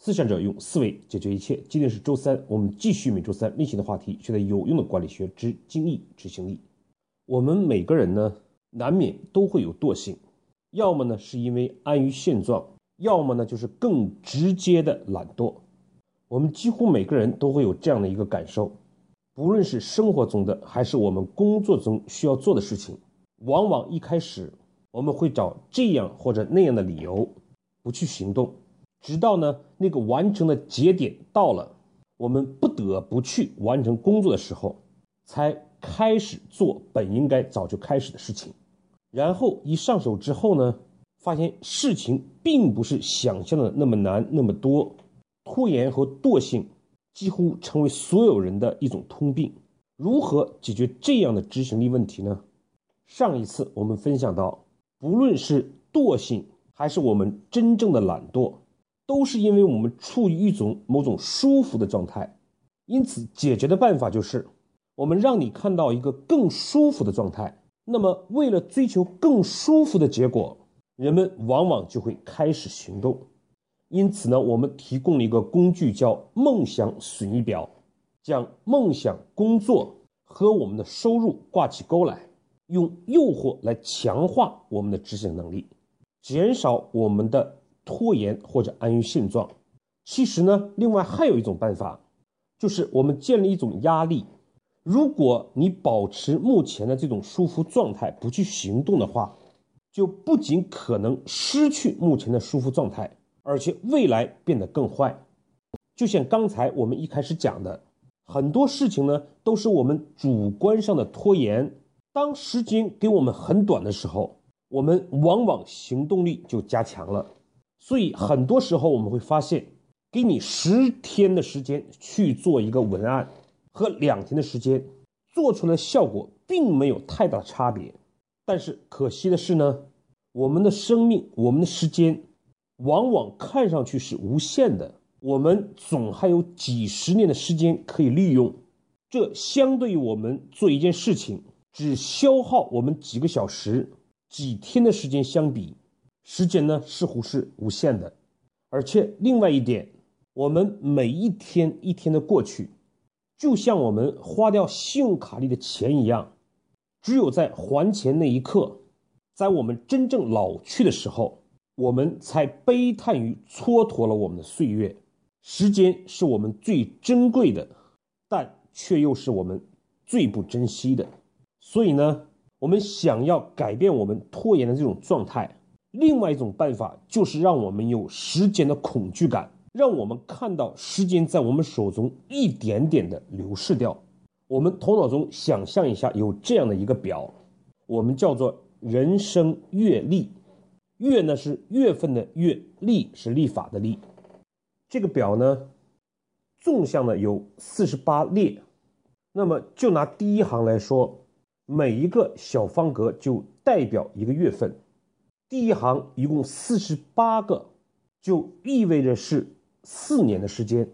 思想者用思维解决一切。今天是周三，我们继续每周三例行的话题，学点有用的管理学之精益执行力。我们每个人呢，难免都会有惰性，要么呢是因为安于现状，要么呢就是更直接的懒惰。我们几乎每个人都会有这样的一个感受，不论是生活中的，还是我们工作中需要做的事情，往往一开始我们会找这样或者那样的理由，不去行动。直到呢那个完成的节点到了，我们不得不去完成工作的时候，才开始做本应该早就开始的事情。然后一上手之后呢，发现事情并不是想象的那么难那么多。拖延和惰性几乎成为所有人的一种通病。如何解决这样的执行力问题呢？上一次我们分享到，不论是惰性还是我们真正的懒惰。都是因为我们处于一种某种舒服的状态，因此解决的办法就是，我们让你看到一个更舒服的状态。那么，为了追求更舒服的结果，人们往往就会开始行动。因此呢，我们提供了一个工具，叫梦想损益表，将梦想工作和我们的收入挂起钩来，用诱惑来强化我们的执行能力，减少我们的。拖延或者安于现状，其实呢，另外还有一种办法，就是我们建立一种压力。如果你保持目前的这种舒服状态，不去行动的话，就不仅可能失去目前的舒服状态，而且未来变得更坏。就像刚才我们一开始讲的，很多事情呢，都是我们主观上的拖延。当时间给我们很短的时候，我们往往行动力就加强了。所以很多时候我们会发现，给你十天的时间去做一个文案，和两天的时间做出来的效果并没有太大差别。但是可惜的是呢，我们的生命、我们的时间，往往看上去是无限的，我们总还有几十年的时间可以利用。这相对于我们做一件事情只消耗我们几个小时、几天的时间相比。时间呢似乎是无限的，而且另外一点，我们每一天一天的过去，就像我们花掉信用卡里的钱一样，只有在还钱那一刻，在我们真正老去的时候，我们才悲叹于蹉跎了我们的岁月。时间是我们最珍贵的，但却又是我们最不珍惜的。所以呢，我们想要改变我们拖延的这种状态。另外一种办法就是让我们有时间的恐惧感，让我们看到时间在我们手中一点点的流逝掉。我们头脑中想象一下，有这样的一个表，我们叫做人生月历。月呢是月份的月，历是历法的历。这个表呢，纵向的有四十八列。那么就拿第一行来说，每一个小方格就代表一个月份。第一行一共四十八个，就意味着是四年的时间。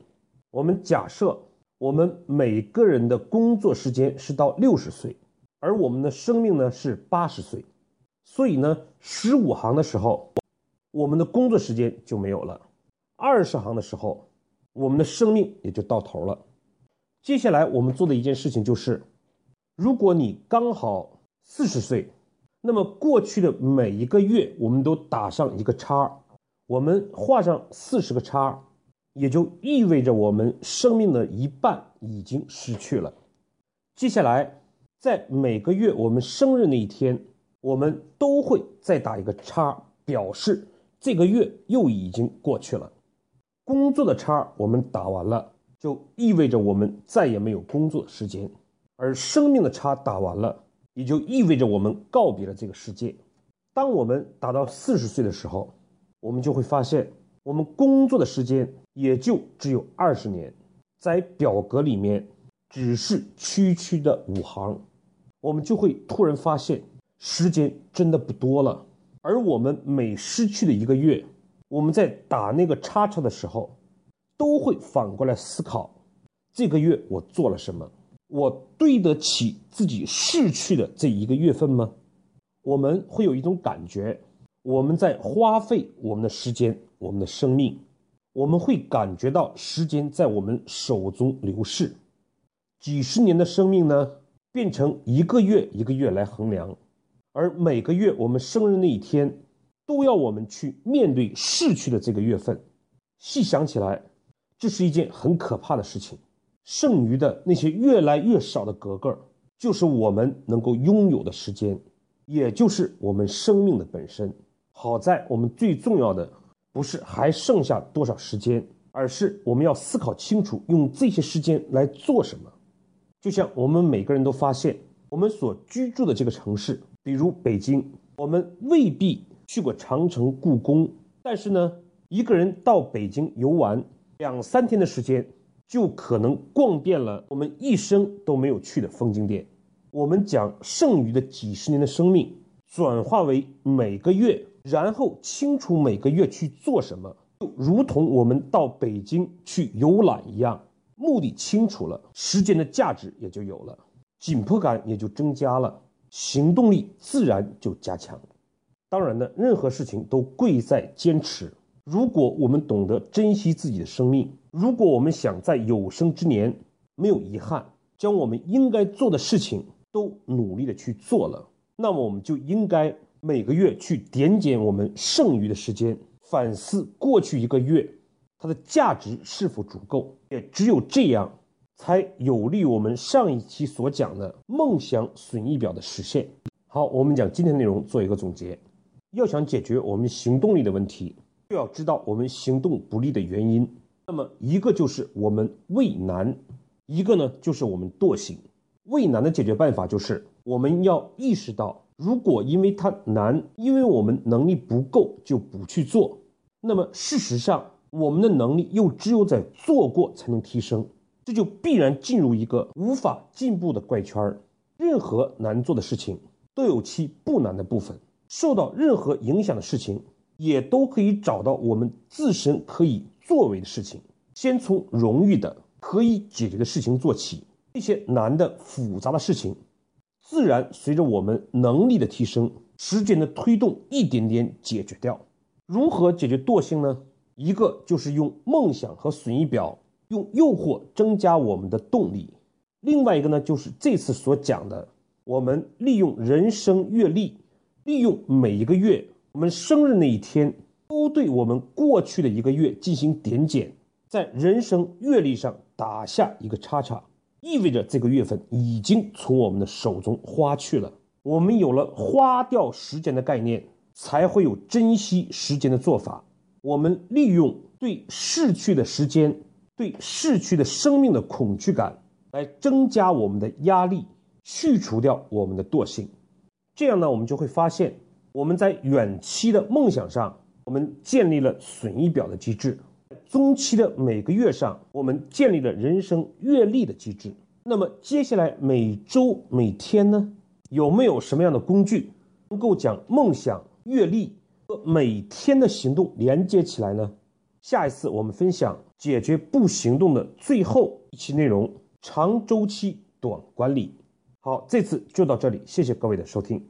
我们假设我们每个人的工作时间是到六十岁，而我们的生命呢是八十岁，所以呢，十五行的时候，我们的工作时间就没有了；二十行的时候，我们的生命也就到头了。接下来我们做的一件事情就是，如果你刚好四十岁。那么过去的每一个月，我们都打上一个叉，我们画上四十个叉，也就意味着我们生命的一半已经失去了。接下来，在每个月我们生日那一天，我们都会再打一个叉，表示这个月又已经过去了。工作的叉我们打完了，就意味着我们再也没有工作时间；而生命的叉打完了。也就意味着我们告别了这个世界。当我们达到四十岁的时候，我们就会发现，我们工作的时间也就只有二十年，在表格里面只是区区的五行，我们就会突然发现，时间真的不多了。而我们每失去的一个月，我们在打那个叉叉的时候，都会反过来思考，这个月我做了什么。我对得起自己逝去的这一个月份吗？我们会有一种感觉，我们在花费我们的时间、我们的生命，我们会感觉到时间在我们手中流逝。几十年的生命呢，变成一个月一个月来衡量，而每个月我们生日那一天，都要我们去面对逝去的这个月份。细想起来，这是一件很可怕的事情。剩余的那些越来越少的格格，就是我们能够拥有的时间，也就是我们生命的本身。好在我们最重要的不是还剩下多少时间，而是我们要思考清楚，用这些时间来做什么。就像我们每个人都发现，我们所居住的这个城市，比如北京，我们未必去过长城、故宫，但是呢，一个人到北京游玩两三天的时间。就可能逛遍了我们一生都没有去的风景点。我们将剩余的几十年的生命转化为每个月，然后清楚每个月去做什么，就如同我们到北京去游览一样。目的清楚了，时间的价值也就有了，紧迫感也就增加了，行动力自然就加强。当然呢，任何事情都贵在坚持。如果我们懂得珍惜自己的生命，如果我们想在有生之年没有遗憾，将我们应该做的事情都努力的去做了，那么我们就应该每个月去点检我们剩余的时间，反思过去一个月它的价值是否足够。也只有这样，才有利于我们上一期所讲的梦想损益表的实现。好，我们讲今天内容做一个总结。要想解决我们行动力的问题。就要知道我们行动不利的原因。那么一个就是我们畏难，一个呢就是我们惰性。畏难的解决办法就是我们要意识到，如果因为它难，因为我们能力不够就不去做，那么事实上我们的能力又只有在做过才能提升，这就必然进入一个无法进步的怪圈儿。任何难做的事情都有其不难的部分，受到任何影响的事情。也都可以找到我们自身可以作为的事情，先从容易的可以解决的事情做起，这些难的复杂的事情，自然随着我们能力的提升，时间的推动，一点点解决掉。如何解决惰性呢？一个就是用梦想和损益表，用诱惑增加我们的动力；另外一个呢，就是这次所讲的，我们利用人生阅历，利用每一个月。我们生日那一天，都对我们过去的一个月进行点检，在人生阅历上打下一个叉叉，意味着这个月份已经从我们的手中花去了。我们有了花掉时间的概念，才会有珍惜时间的做法。我们利用对逝去的时间、对逝去的生命的恐惧感，来增加我们的压力，去除掉我们的惰性。这样呢，我们就会发现。我们在远期的梦想上，我们建立了损益表的机制；中期的每个月上，我们建立了人生阅历的机制。那么接下来每周每天呢，有没有什么样的工具能够将梦想、阅历和每天的行动连接起来呢？下一次我们分享解决不行动的最后一期内容：长周期短管理。好，这次就到这里，谢谢各位的收听。